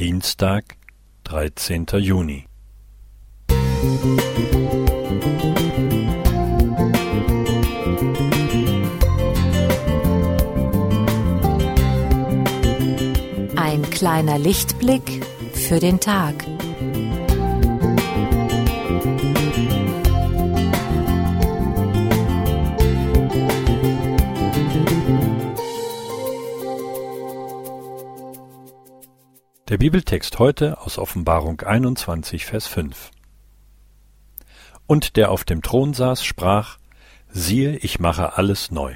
Dienstag, dreizehnter Juni. Ein kleiner Lichtblick für den Tag. Der Bibeltext heute aus Offenbarung 21, Vers 5. Und der auf dem Thron saß, sprach, siehe, ich mache alles neu.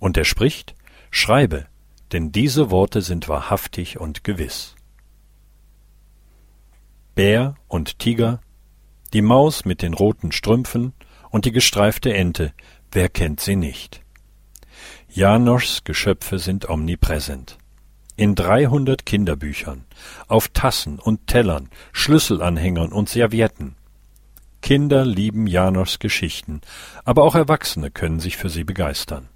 Und er spricht, schreibe, denn diese Worte sind wahrhaftig und gewiss. Bär und Tiger, die Maus mit den roten Strümpfen und die gestreifte Ente, wer kennt sie nicht? Janoschs Geschöpfe sind omnipräsent in dreihundert Kinderbüchern, auf Tassen und Tellern, Schlüsselanhängern und Servietten. Kinder lieben Janoschs Geschichten, aber auch Erwachsene können sich für sie begeistern.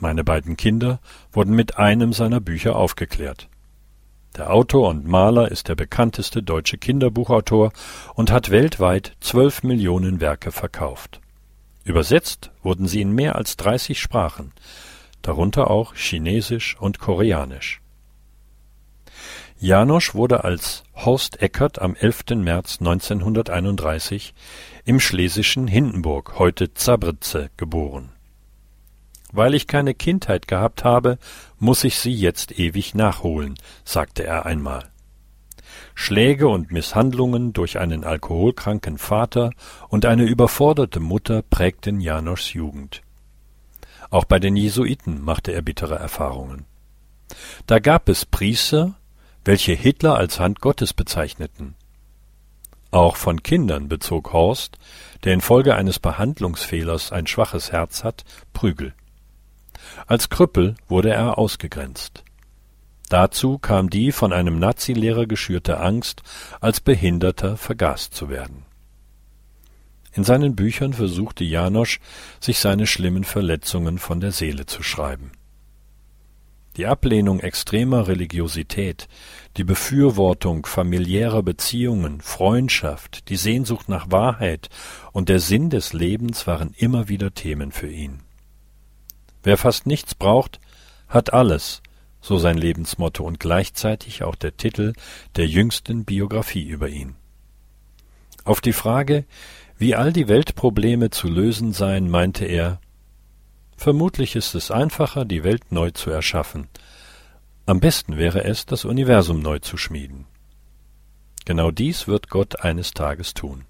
Meine beiden Kinder wurden mit einem seiner Bücher aufgeklärt. Der Autor und Maler ist der bekannteste deutsche Kinderbuchautor und hat weltweit zwölf Millionen Werke verkauft. Übersetzt wurden sie in mehr als dreißig Sprachen, darunter auch Chinesisch und Koreanisch. Janosch wurde als Horst Eckert am 11. März 1931 im schlesischen Hindenburg, heute Zabrze, geboren. Weil ich keine Kindheit gehabt habe, muss ich sie jetzt ewig nachholen, sagte er einmal. Schläge und Misshandlungen durch einen alkoholkranken Vater und eine überforderte Mutter prägten Janoschs Jugend. Auch bei den Jesuiten machte er bittere Erfahrungen. Da gab es Priester, welche Hitler als Hand Gottes bezeichneten. Auch von Kindern bezog Horst, der infolge eines Behandlungsfehlers ein schwaches Herz hat, Prügel. Als Krüppel wurde er ausgegrenzt. Dazu kam die von einem Nazilehrer geschürte Angst, als Behinderter vergast zu werden. In seinen Büchern versuchte Janosch, sich seine schlimmen Verletzungen von der Seele zu schreiben. Die Ablehnung extremer Religiosität, die Befürwortung familiärer Beziehungen, Freundschaft, die Sehnsucht nach Wahrheit und der Sinn des Lebens waren immer wieder Themen für ihn. Wer fast nichts braucht, hat alles, so sein Lebensmotto und gleichzeitig auch der Titel der jüngsten Biografie über ihn. Auf die Frage, wie all die Weltprobleme zu lösen seien, meinte er, Vermutlich ist es einfacher, die Welt neu zu erschaffen. Am besten wäre es, das Universum neu zu schmieden. Genau dies wird Gott eines Tages tun.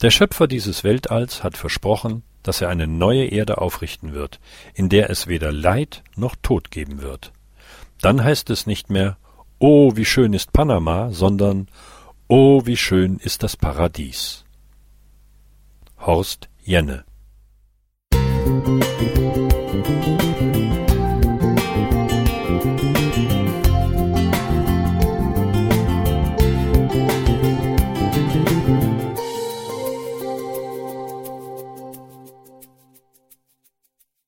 Der Schöpfer dieses Weltalls hat versprochen, dass er eine neue Erde aufrichten wird, in der es weder Leid noch Tod geben wird. Dann heißt es nicht mehr, Oh, wie schön ist Panama, sondern Oh, wie schön ist das Paradies. Horst Jenne. Musik